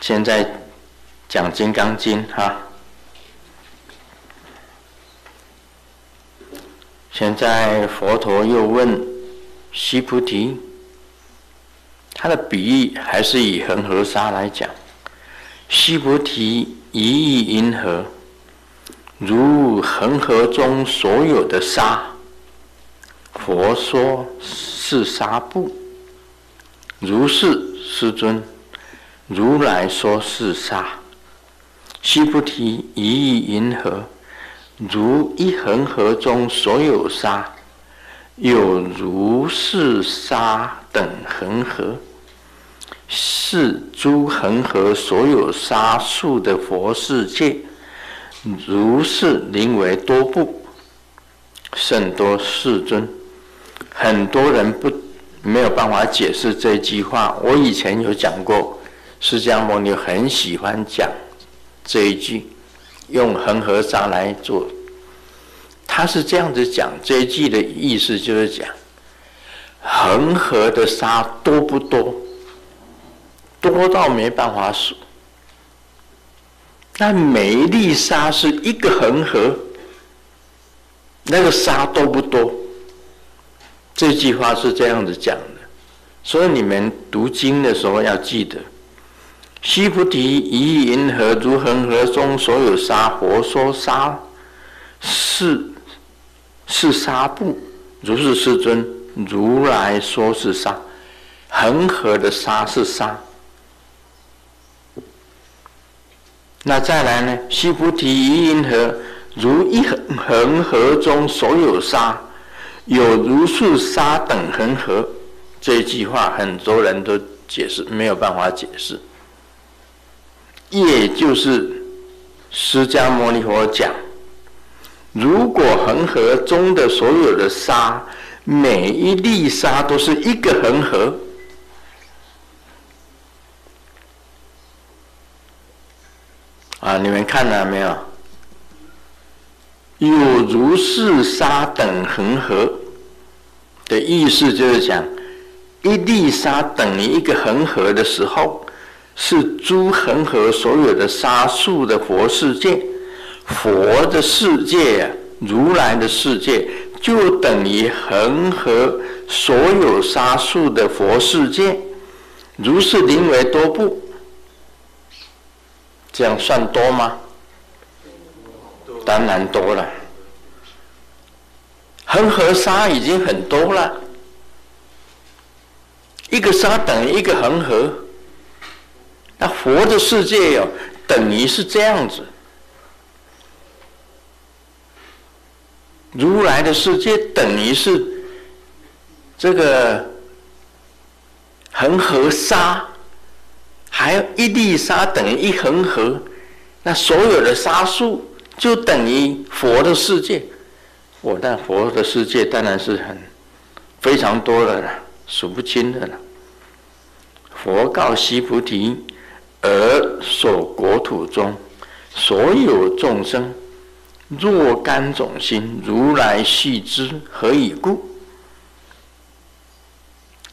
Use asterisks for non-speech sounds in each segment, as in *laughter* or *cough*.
现在讲《金刚经》哈。现在佛陀又问须菩提，他的比喻还是以恒河沙来讲。须菩提，一意云何？如恒河中所有的沙。佛说是沙布。如是，师尊。如来说是沙。须菩提，一意云何？如一恒河中所有沙，有如是沙等恒河，是诸恒河所有沙数的佛世界，如是名为多部，甚多世尊。很多人不没有办法解释这句话。我以前有讲过，释迦牟尼很喜欢讲这一句。用恒河沙来做，他是这样子讲这一句的意思，就是讲恒河的沙多不多？多到没办法数。但每一粒沙是一个恒河，那个沙多不多？这句话是这样子讲的，所以你们读经的时候要记得。须菩提，于意云何？如恒河中所有沙，佛说沙是是沙布。如是世尊，如来说是沙。恒河的沙是沙。那再来呢？须菩提，于意云何？如一恒恒河中所有沙，有如数沙等恒河。这句话很多人都解释没有办法解释。也就是释迦牟尼佛讲，如果恒河中的所有的沙，每一粒沙都是一个恒河，啊，你们看了没有？有如是沙等恒河的意思，就是讲一粒沙等于一个恒河的时候。是诸恒河所有的沙数的佛世界，佛的世界啊，如来的世界就等于恒河所有沙数的佛世界，如是名为多部。这样算多吗？当然多了。恒河沙已经很多了，一个沙等于一个恒河。那佛的世界哟，等于是这样子；如来的世界等于是这个恒河沙，还有一粒沙等于一恒河，那所有的沙数就等于佛的世界。我那佛的世界当然是很非常多的了，数不清的了。佛告须菩提。而所国土中所有众生，若干种心，如来悉知，何以故？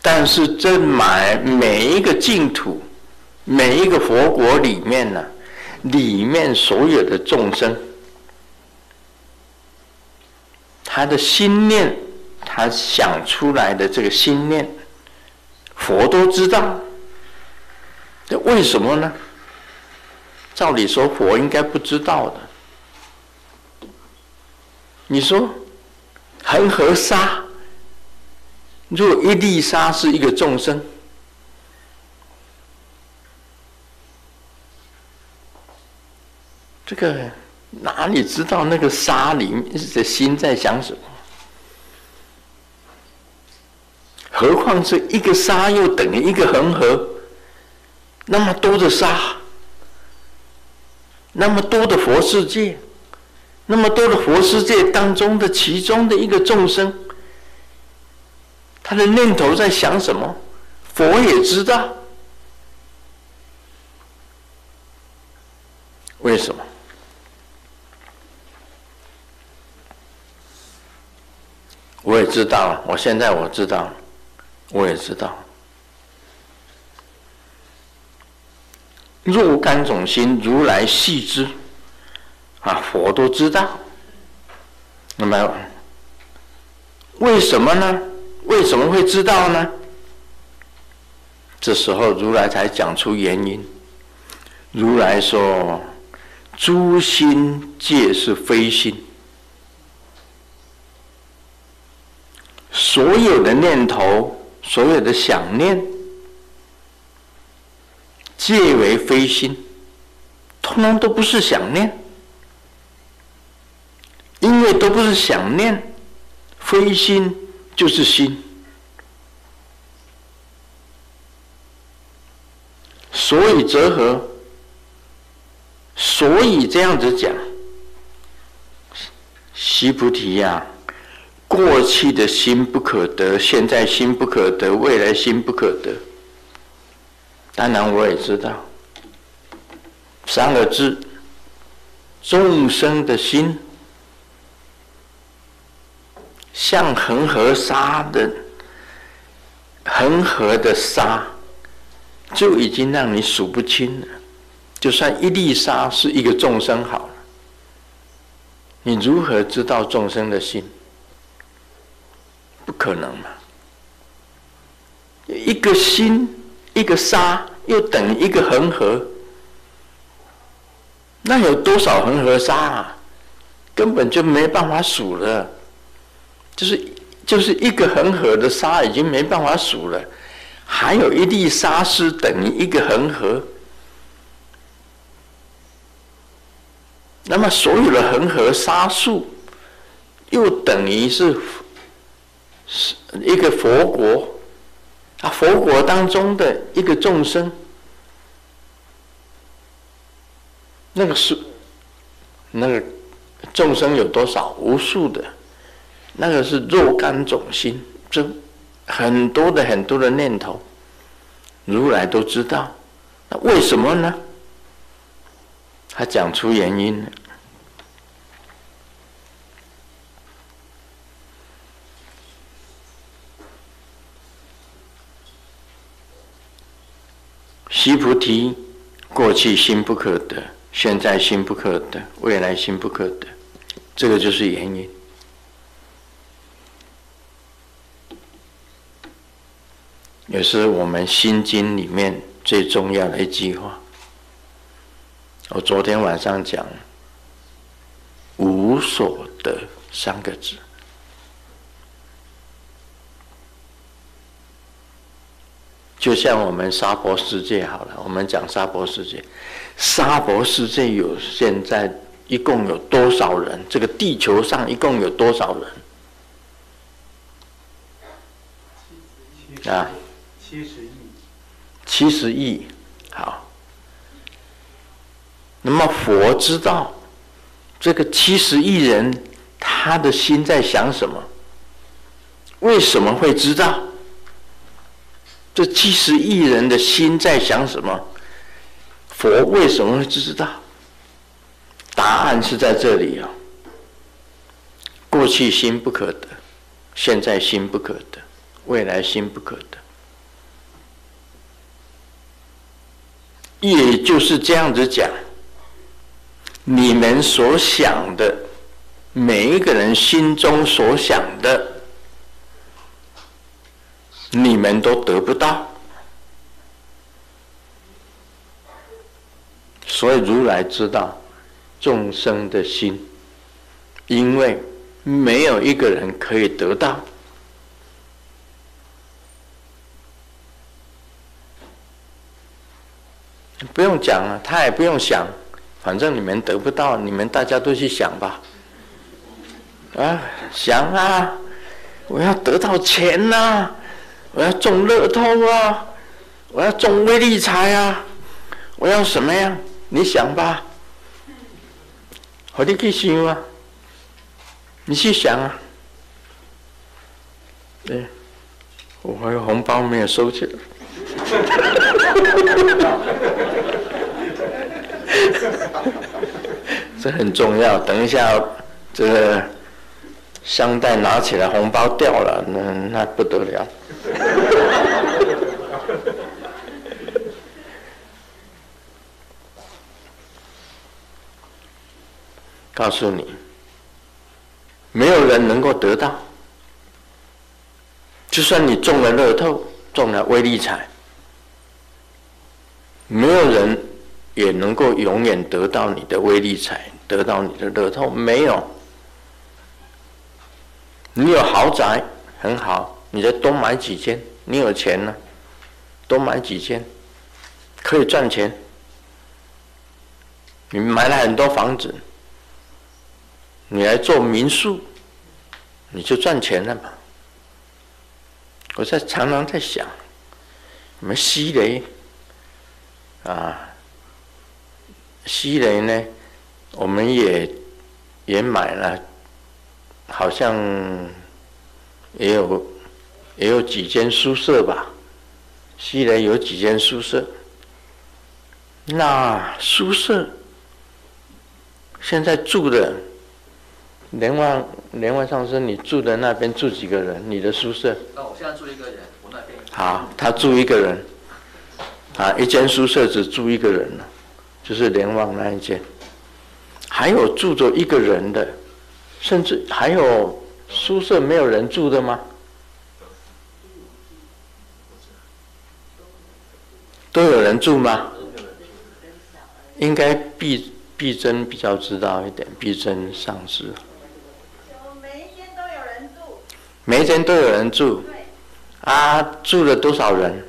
但是这买每一个净土，每一个佛国里面呢，里面所有的众生，他的心念，他想出来的这个心念，佛都知道。这为什么呢？照理说，佛应该不知道的。你说，恒河沙，若一粒沙是一个众生，这个哪里知道那个沙里面的心在想什么？何况是一个沙又等于一个恒河。那么多的沙，那么多的佛世界，那么多的佛世界当中的其中的一个众生，他的念头在想什么？佛也知道。为什么？我也知道，我现在我知道，我也知道。若干种心，如来悉知，啊，佛都知道。那么，为什么呢？为什么会知道呢？这时候如来才讲出原因。如来说：“诸心皆是非心，所有的念头，所有的想念，皆为非心，通通都不是想念。因为都不是想念，非心就是心。所以则何？”所以这样子讲，西菩提呀、过去的心不可得，现在心不可得，未来心不可得。当然我也知道，三个字：众生的心，像恒河沙的恒河的沙，就已经让你数不清了。就算一粒沙是一个众生好了，你如何知道众生的心？不可能嘛！一个心，一个沙，又等于一个恒河，那有多少恒河沙啊？根本就没办法数了。就是就是一个恒河的沙已经没办法数了，还有一粒沙是等于一个恒河。那么所有的恒河沙数，又等于是是一个佛国啊，佛国当中的一个众生，那个是那个众生有多少？无数的，那个是若干种心，这很多的很多的念头，如来都知道。那为什么呢？他讲出原因了。须菩提，过去心不可得，现在心不可得，未来心不可得，这个就是原因。也是我们心经里面最重要的一句话。我昨天晚上讲“无所得”三个字，就像我们沙婆世界好了，我们讲沙婆世界，沙婆世界有现在一共有多少人？这个地球上一共有多少人？啊，七十亿，七十亿，好。那么佛知道这个七十亿人他的心在想什么？为什么会知道这七十亿人的心在想什么？佛为什么会知道？答案是在这里啊！过去心不可得，现在心不可得，未来心不可得，也就是这样子讲。你们所想的，每一个人心中所想的，你们都得不到。所以如来知道众生的心，因为没有一个人可以得到。不用讲了，他也不用想。反正你们得不到，你们大家都去想吧。啊，想啊！我要得到钱呐、我要中乐透啊！我要中威力彩啊！我要什么呀？你想吧。好，你去想啊！你去想啊！对，我还有红包没有收起来。*laughs* 这很重要。等一下，这个商代拿起来红包掉了那那不得了。告诉你没有人能够得到。就算你中了乐透中了微利彩没有人也能够永远得到你的微利彩得到你的乐透没有。你有豪宅很好，你再多买几间。你有钱呢，多买几间，可以赚钱。你买了很多房子，你来做民宿，你就赚钱了嘛。我在常常在想，什么西雷啊，西雷呢？我们也也买了，好像也有也有几间宿舍吧。西雷有几间宿舍，那宿舍现在住的。连万连万上生，你住的那边住几个人？你的宿舍？那我现在住一个人，我那边。好，他住一个人，啊，一间宿舍只住一个人了，就是连旺那一间。还有住着一个人的，甚至还有宿舍没有人住的吗？都有人住吗？应该碧碧珍比较知道一点，碧珍上师。每一间都有人住，啊，住了多少人？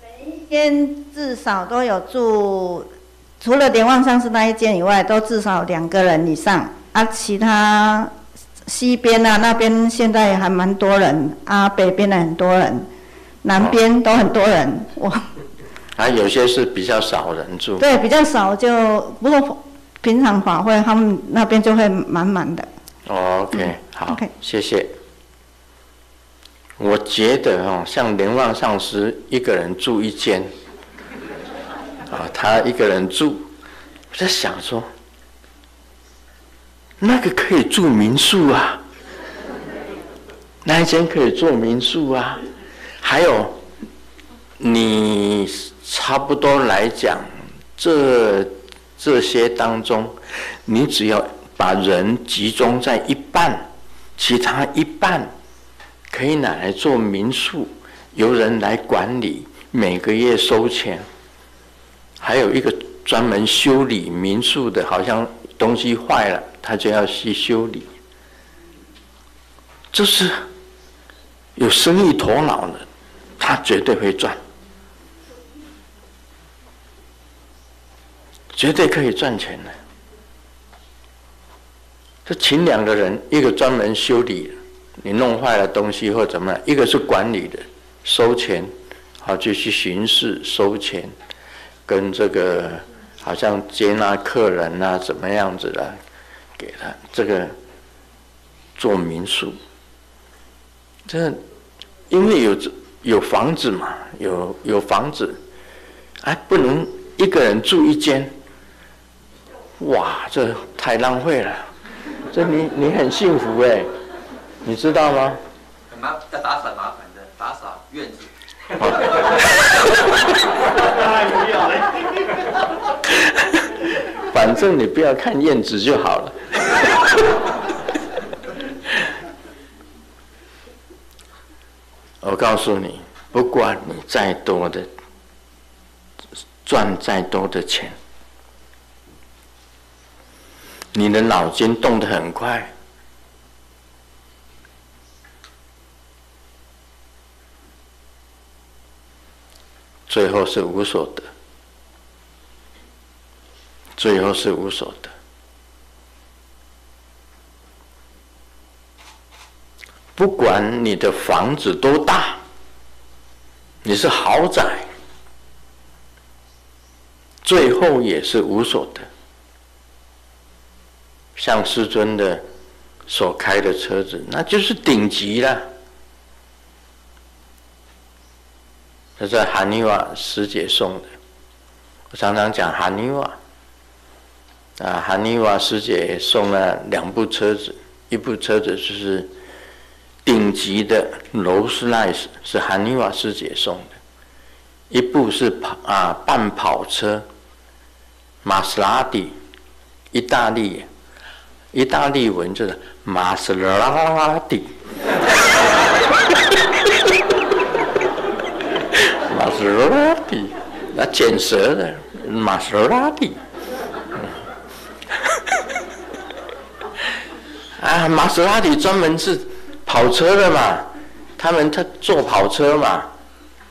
每一间至少都有住，除了莲旺上师那一间以外，都至少两个人以上。啊，其他西边啊那边现在还蛮多人，啊，北边的很多人，南边都很多人。哇、哦！啊，有些是比较少人住。对，比较少就不过平常法会他们那边就会满满的。Oh, OK，好，okay. 谢谢。我觉得哦，像莲旺上师一个人住一间，啊，他一个人住，我在想说，那个可以住民宿啊，那一间可以做民宿啊。还有，你差不多来讲，这这些当中，你只要。把人集中在一半，其他一半可以拿来做民宿，由人来管理，每个月收钱。还有一个专门修理民宿的，好像东西坏了，他就要去修理。这是有生意头脑的，他绝对会赚，绝对可以赚钱的。就请两个人，一个专门修理你弄坏了东西或怎么样，一个是管理的，收钱，好就去巡视收钱，跟这个好像接纳客人啊怎么样子的，给他这个做民宿。这因为有有房子嘛，有有房子，哎，不能一个人住一间，哇，这太浪费了。这你你很幸福哎，你知道吗？很麻，要打扫麻烦的，打扫院子。*laughs* 反正你不要看燕子就好了。我告诉你，不管你再多的赚再多的钱。你的脑筋动得很快，最后是无所得，最后是无所得。不管你的房子多大，你是豪宅，最后也是无所得。像师尊的所开的车子，那就是顶级了。这是哈尼瓦师姐送的。我常常讲哈尼瓦，啊，哈尼瓦师姐送了两部车子，一部车子就是顶级的劳斯莱斯，是哈尼瓦师姐送的；一部是跑啊半跑车，玛莎拉蒂，意大利，意大利文就是玛莎拉蒂，玛莎拉蒂，那剪舌的玛莎拉蒂。啊，玛莎拉蒂专门是跑车的嘛，他们他做跑车嘛，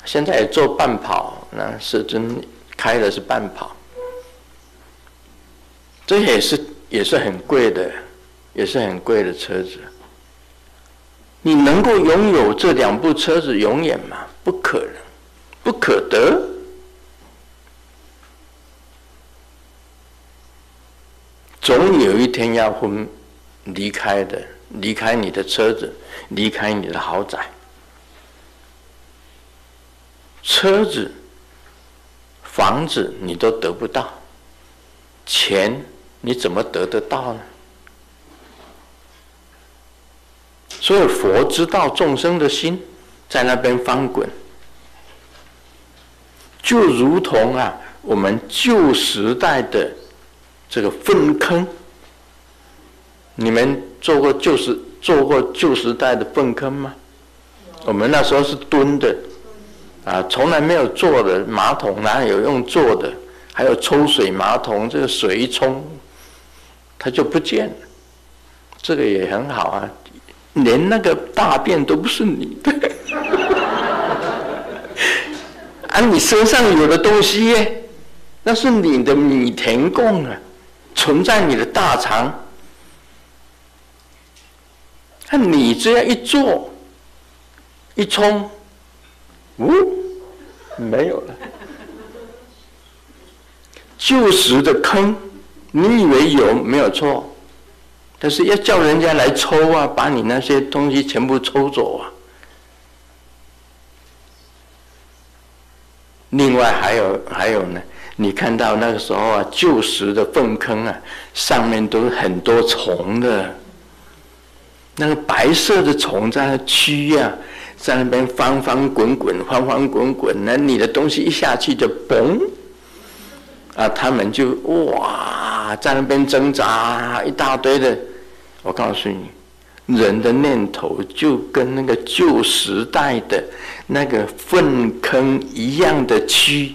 现在也做半跑，那是真开的是半跑，这也是也是很贵的，也是很贵的车子。你能够拥有这两部车子永远吗？不可能，不可得。总有一天要分。离开的，离开你的车子，离开你的豪宅，车子、房子你都得不到，钱你怎么得得到呢？所以佛知道众生的心在那边翻滚，就如同啊，我们旧时代的这个粪坑。你们做过旧时做过旧时代的粪坑吗？我们那时候是蹲的，啊，从来没有坐的马桶，哪有用坐的？还有抽水马桶，这个水一冲，它就不见了。这个也很好啊，连那个大便都不是你的，*laughs* 啊，你身上有的东西，那是你的米田共啊，存在你的大肠。那你这样一做，一冲，呜，没有了。旧时的坑，你以为有没有错？但是要叫人家来抽啊，把你那些东西全部抽走啊。另外还有还有呢，你看到那个时候啊，旧时的粪坑啊，上面都是很多虫的。那个白色的虫在那蛆呀，在那边翻翻滚滚，翻翻滚滚，那你的东西一下去就嘣，啊，他们就哇，在那边挣扎一大堆的。我告诉你，人的念头就跟那个旧时代的那个粪坑一样的蛆，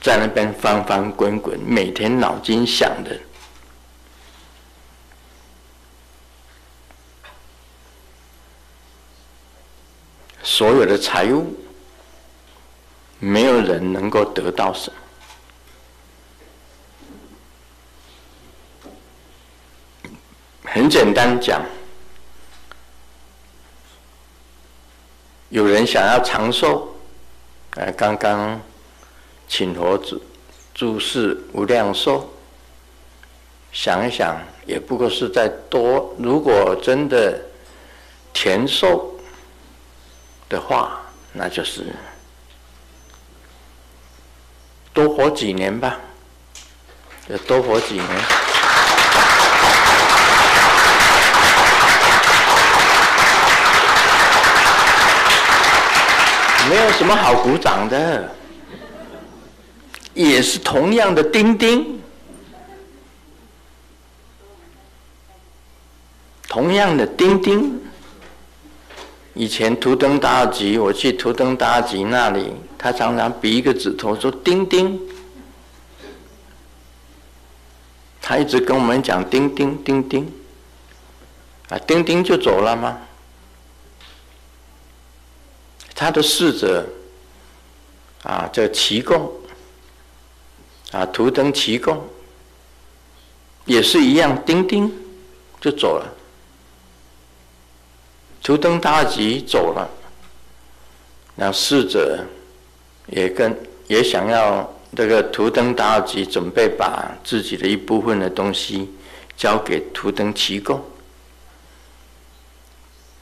在那边翻翻滚滚，每天脑筋想的。所有的财物，没有人能够得到什么。很简单讲，有人想要长寿，呃，刚刚请佛住住世无量寿，想一想，也不过是在多。如果真的甜寿。的话，那就是多活几年吧，要多活几年，没有什么好鼓掌的，也是同样的钉钉，同样的钉钉。以前图登达尔吉，我去图登达尔吉那里，他常常比一个指头说“丁丁”，他一直跟我们讲“丁丁丁丁”，啊，丁丁就走了吗？他的侍者，啊，叫奇贡，啊，图登奇贡，也是一样，丁丁就走了。图登达吉走了，那侍者也跟也想要这个图登达吉准备把自己的一部分的东西交给图登奇贡，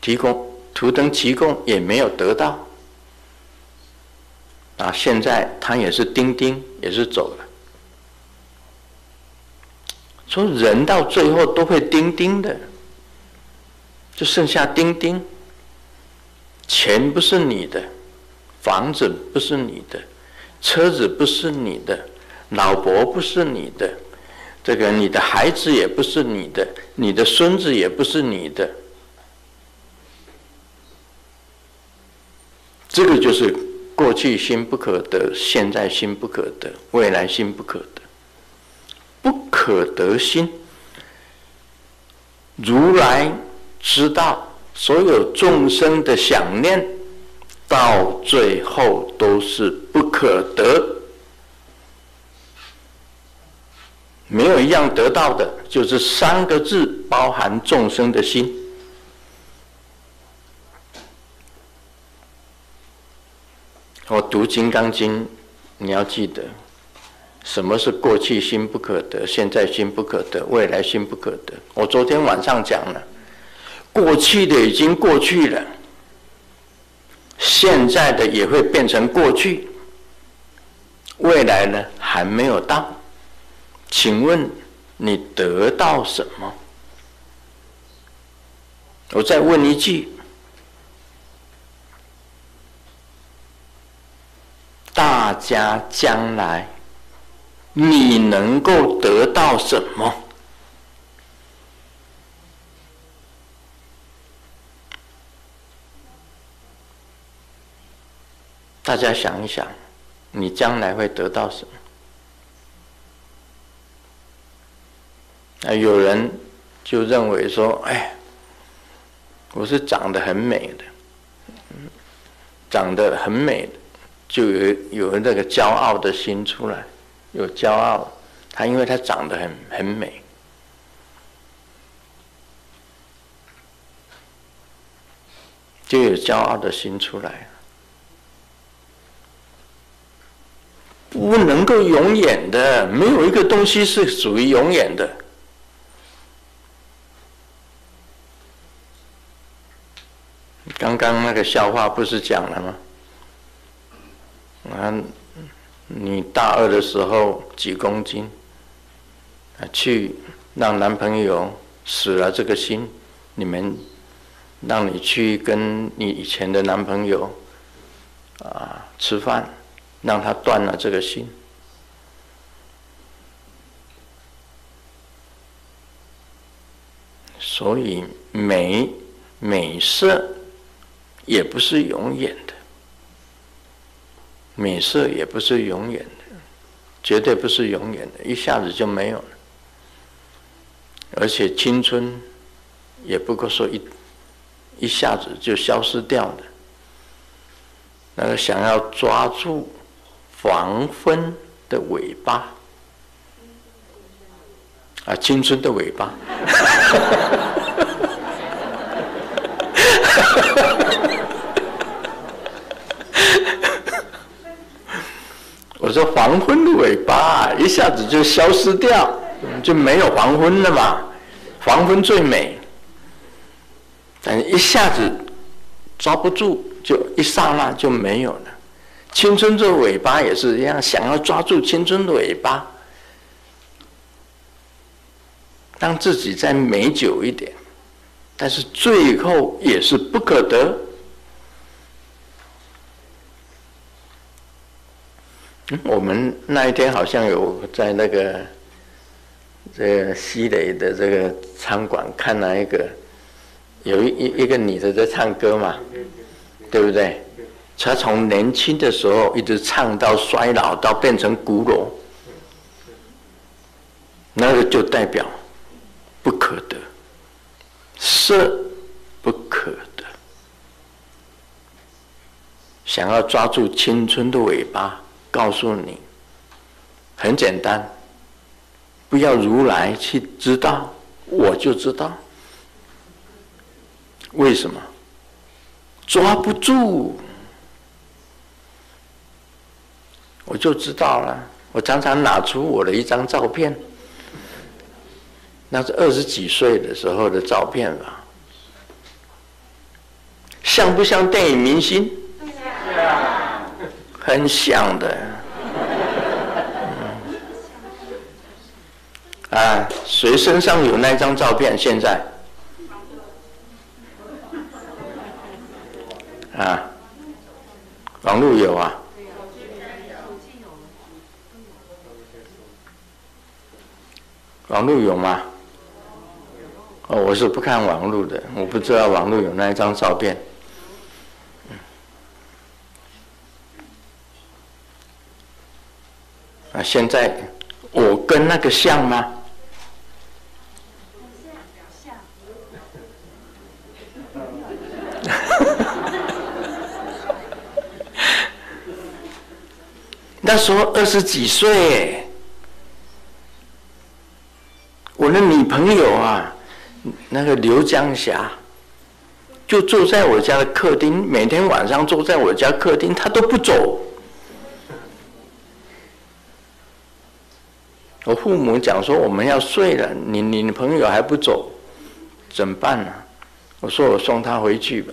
提供图登奇贡也没有得到，啊，现在他也是钉钉，也是走了。说人到最后都会钉钉的。就剩下钉钉，钱不是你的，房子不是你的，车子不是你的，老婆不是你的，这个你的孩子也不是你的，你的孙子也不是你的。这个就是过去心不可得，现在心不可得，未来心不可得。不可得心，如来知道所有众生的想念，到最后都是不可得，没有一样得到的，就是三个字包含众生的心。我读《金刚经》，你要记得，什么是过去心不可得，现在心不可得，未来心不可得。我昨天晚上讲了，过去的已经过去了，现在的也会变成过去，未来呢还没有到。请问你得到什么？我再问一句。大家将来，你能够得到什么？大家想一想，你将来会得到什么？啊，有人就认为说：“哎，我是长得很美的，长得很美的。”就有有那个骄傲的心出来，有骄傲，他因为他长得很很美，就有骄傲的心出来，不能够永远的，没有一个东西是属于永远的。刚刚那个笑话不是讲了吗？啊，你大二的时候几公斤？啊，去让男朋友死了这个心，你们让你去跟你以前的男朋友啊吃饭，让他断了这个心。所以美美色也不是永远的。美色也不是永远的，绝对不是永远的，一下子就没有了。而且青春也不过说一一下子就消失掉的。那个想要抓住黄昏的尾巴啊，青春的尾巴。*laughs* 我说黄昏的尾巴一下子就消失掉，就没有黄昏了嘛。黄昏最美，但一下子抓不住，就一刹那就没有了。青春这尾巴也是一样，想要抓住青春的尾巴，让自己再美久一点，但是最后也是不可得。我们那一天好像有在那个这个西雷的这个餐馆看了一个，有一一一个女的在唱歌嘛，对不对？他从年轻的时候一直唱到衰老，到变成骨肉，那个就代表不可得，色不可得，想要抓住青春的尾巴。告诉你，很简单，不要如来去知道，我就知道。为什么？抓不住，我就知道了。我常常拿出我的一张照片，那是二十几岁的时候的照片吧，像不像电影明星？很像的，啊，谁身上有那张照片？现在，啊，网络有啊，网络有吗？哦，我是不看网络的，我不知道网络有那一张照片。啊，现在我跟那个像吗？*laughs* 那时候二十几岁，我的女朋友啊，那个刘江霞，就坐在我家的客厅，每天晚上坐在我家客厅，她都不走。我父母讲说我们要睡了，你你女朋友还不走，怎么办呢？我说我送她回去吧，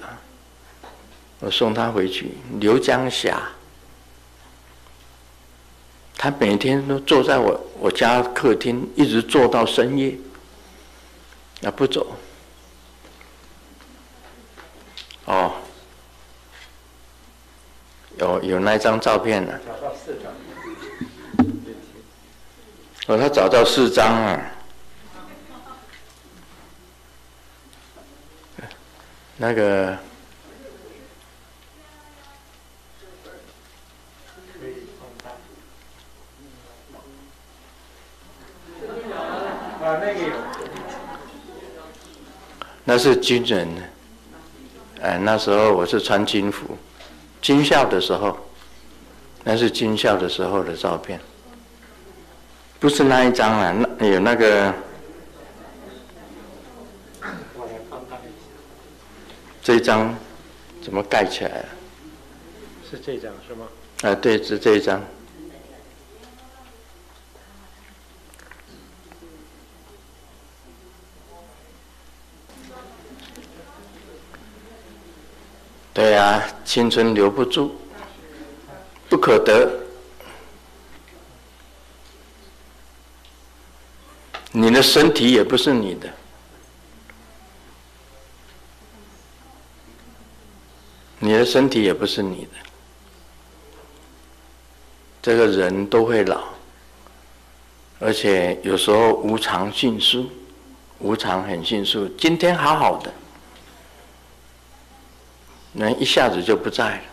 我送她回去。刘江霞。他每天都坐在我我家客厅，一直坐到深夜，啊不走。哦，有有那张照片呢。找到四张。哦，他找到四张啊。那个。那是军人，哎，那时候我是穿军服，军校的时候，那是军校的时候的照片，不是那一张啊，那有那个，这一张怎么盖起来了？是这张是吗？啊，对，是这一张。对呀、啊，青春留不住，不可得。你的身体也不是你的，你的身体也不是你的。这个人都会老，而且有时候无常迅速，无常很迅速。今天好好的。人一下子就不在了，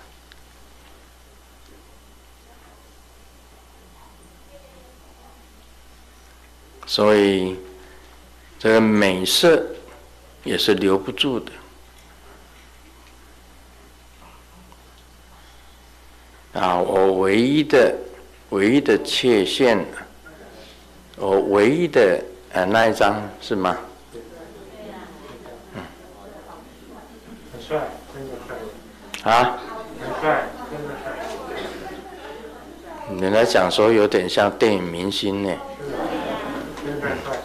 所以这个美色也是留不住的啊！我唯一的、唯一的缺陷，我唯一的呃那一张是吗？嗯，很帅。啊！很帅，真的帅。人家讲说有点像电影明星呢。真的帅。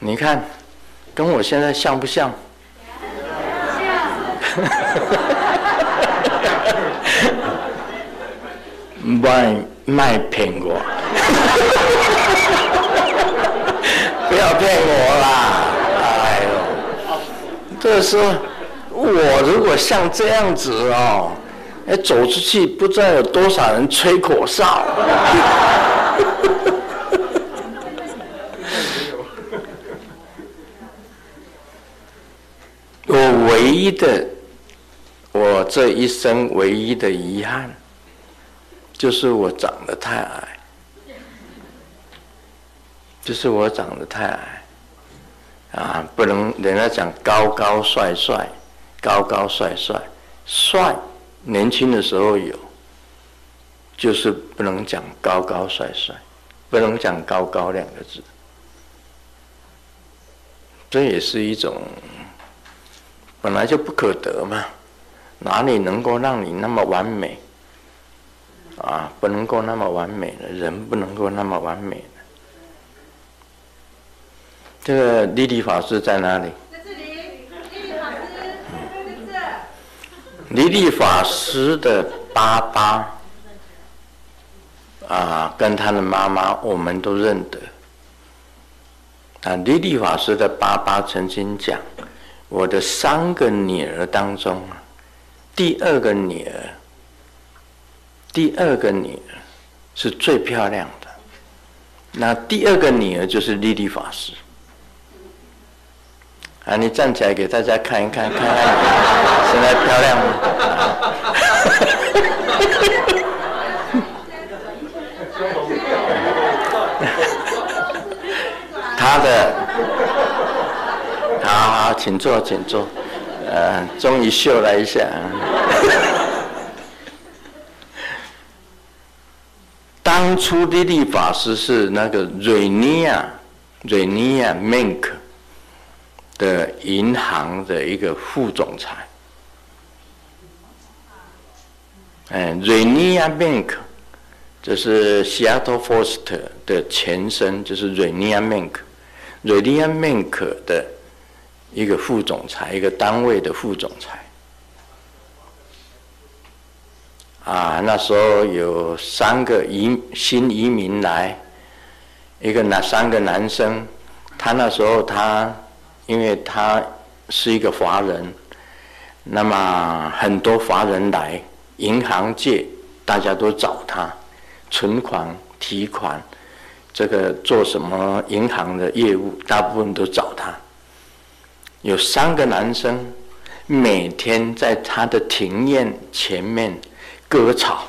你看，跟我现在像不像？像。*laughs* 卖苹果，*laughs* 不要骗我啦！哎呦，这是我如果像这样子哦，哎，走出去不知道有多少人吹口哨。*laughs* 我唯一的，我这一生唯一的遗憾。就是我长得太矮，就是我长得太矮，啊，不能人家讲高高帅帅，高高帅帅，帅，年轻的时候有，就是不能讲高高帅帅，不能讲高高两个字，这也是一种本来就不可得嘛，哪里能够让你那么完美？啊，不能够那么完美的人，不能够那么完美。这个利利法师在哪里？在这里，利利法师在这。利利法师的爸爸啊，跟他的妈妈，我们都认得。啊，利利法师的爸爸曾经讲：我的三个女儿当中，第二个女儿，第二个女儿是最漂亮的。那第二个女儿就是莉莉法师。啊，你站起来给大家看一看，看看现在漂亮吗？*laughs* 他的，好好，请坐，请坐。呃，终于秀了一下。当初的莉法师是那个瑞尼亚，瑞尼亚 Mink 的银行的一个副总裁。哎，瑞尼亚 Mink。这是 Seattle Foster 的前身，就是瑞尼亚 Mink，瑞尼亚 Mink 的一个副总裁，一个单位的副总裁。啊，那时候有三个移新移民来，一个那三个男生，他那时候他，因为他是一个华人，那么很多华人来银行界，大家都找他。存款、提款，这个做什么银行的业务，大部分都找他。有三个男生，每天在他的庭院前面割草。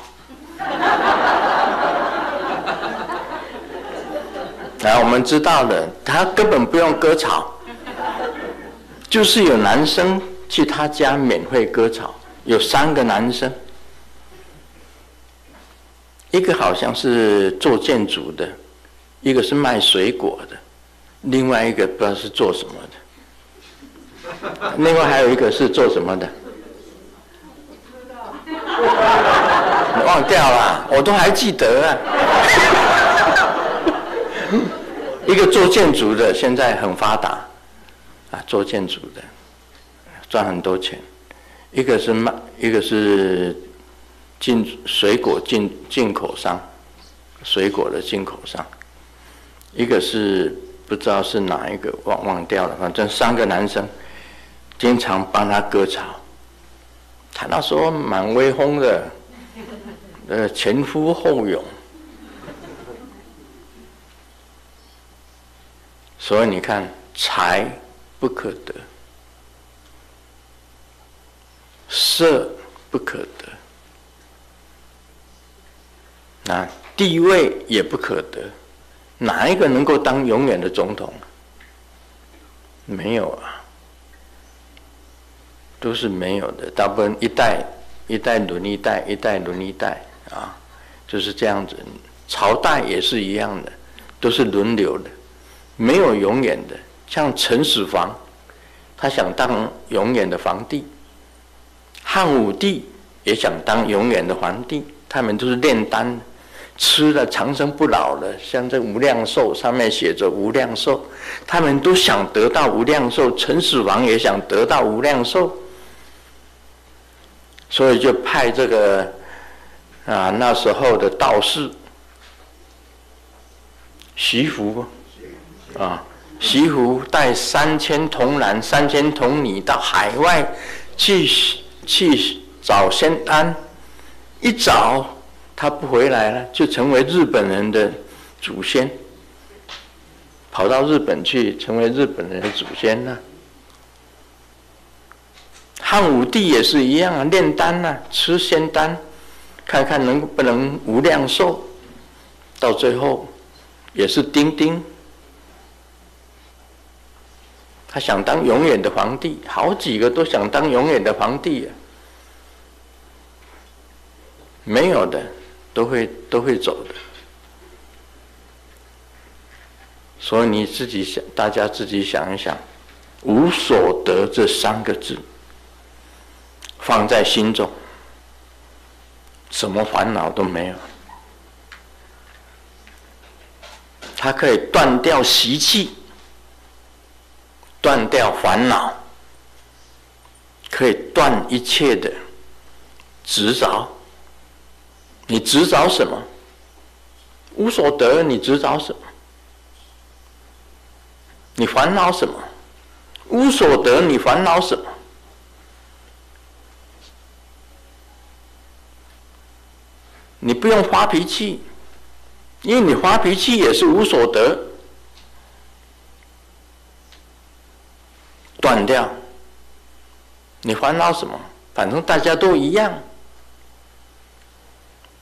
然 *laughs* 后我们知道了，他根本不用割草，就是有男生去他家免费割草，有三个男生。一个好像是做建筑的，一个是卖水果的，另外一个不知道是做什么的，另外还有一个是做什么的，*laughs* 忘掉了，我都还记得啊。*laughs* 一个做建筑的现在很发达，啊，做建筑的赚很多钱，一个是卖，一个是。进水果进进口商，水果的进口商，一个是不知道是哪一个忘忘掉了，反正三个男生经常帮他割草，他那时候蛮威风的，呃，前呼后拥，所以你看财不可得，色不可得。那，地位也不可得，哪一个能够当永远的总统？没有啊，都是没有的。大部分一代一代轮一代，一代轮一代啊，就是这样子。朝代也是一样的，都是轮流的，没有永远的。像秦始皇，他想当永远的皇帝；汉武帝也想当永远的皇帝，他们都是炼丹。吃了长生不老的，像这无量寿上面写着无量寿，他们都想得到无量寿，秦始皇也想得到无量寿，所以就派这个啊那时候的道士徐福啊，徐福带三千童男三千童女到海外去去找仙丹，一找。他不回来了，就成为日本人的祖先，跑到日本去成为日本人的祖先了。汉武帝也是一样啊，炼丹啊，吃仙丹，看看能不能无量寿，到最后也是丁丁。他想当永远的皇帝，好几个都想当永远的皇帝啊，没有的。都会都会走的，所以你自己想，大家自己想一想，“无所得”这三个字放在心中，什么烦恼都没有。它可以断掉习气，断掉烦恼，可以断一切的执着。你执着什么？无所得，你执着什么？你烦恼什么？无所得，你烦恼什？你不用发脾气，因为你发脾气也是无所得。断掉，你烦恼什么？反正大家都一样，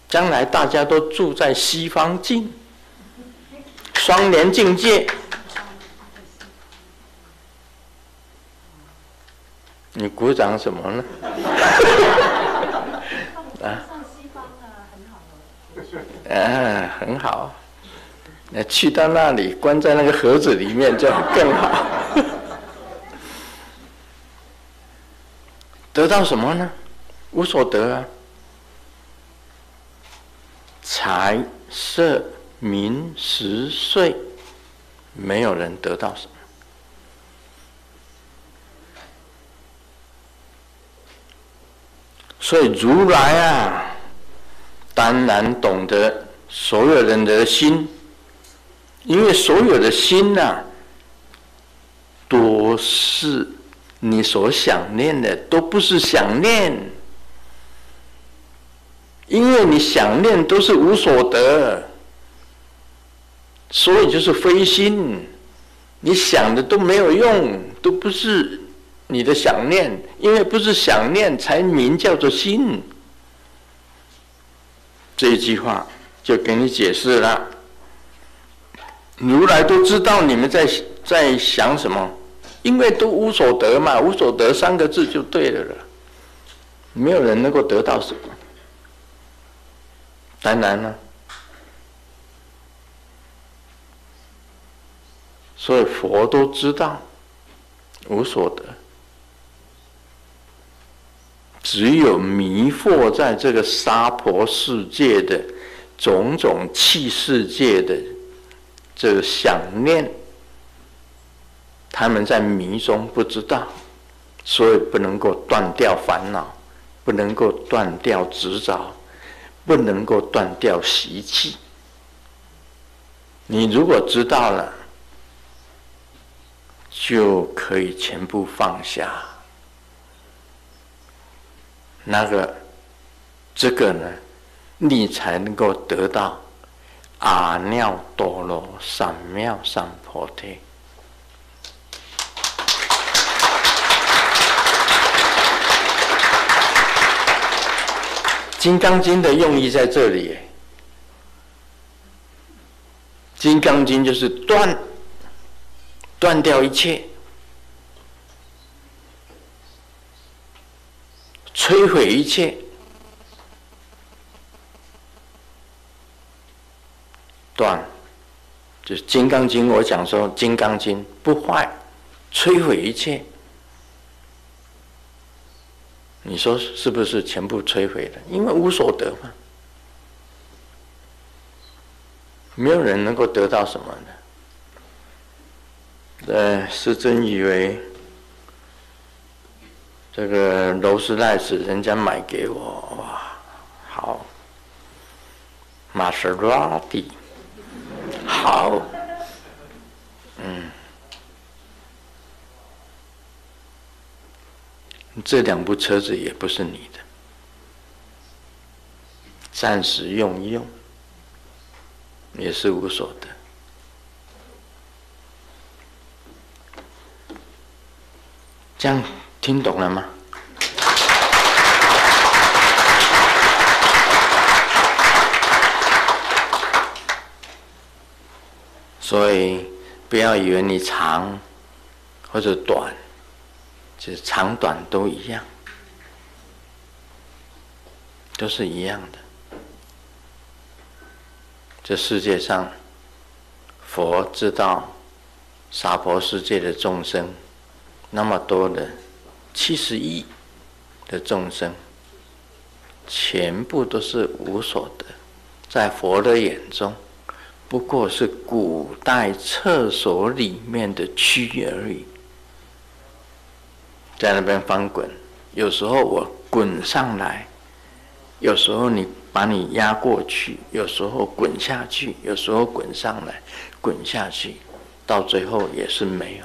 将来大家都住在西方境，双莲境界。你鼓掌什么呢？*laughs* 啊？啊，很好。那去到那里，关在那个盒子里面就更好。*laughs* 得到什么呢？无所得啊！财色名食睡，没有人得到什么。所以如来啊，当然懂得所有人的心，因为所有的心呐、啊，都是。你所想念的都不是想念，因为你想念都是无所得，所以就是非心。你想的都没有用，都不是你的想念，因为不是想念才名叫做心。这一句话就给你解释了。如来都知道你们在在想什么。因为都无所得嘛，无所得三个字就对了了。没有人能够得到什么，当然了。所以佛都知道无所得，只有迷惑在这个娑婆世界的种种气世界的这个想念。他们在迷中不知道，所以不能够断掉烦恼，不能够断掉执着，不能够断掉习气。你如果知道了，就可以全部放下。那个，这个呢，你才能够得到阿耨多罗三藐三菩提。《金刚经》的用意在这里，《金刚经》就是断，断掉一切，摧毁一切，断，就是《金刚经》。我讲说，《金刚经》不坏，摧毁一切。你说是不是全部摧毁了？因为无所得嘛，没有人能够得到什么的。呃，世尊以为这个劳斯莱斯人家买给我，哇，好，玛莎拉蒂，好。嗯这两部车子也不是你的，暂时用一用，也是无所得。这样听懂了吗？所以不要以为你长或者短。就是长短都一样，都是一样的。这世界上，佛知道娑婆世界的众生那么多的七十亿的众生，全部都是无所得，在佛的眼中，不过是古代厕所里面的蛆而已。在那边翻滚，有时候我滚上来，有时候你把你压过去，有时候滚下去，有时候滚上来，滚下去，到最后也是没有。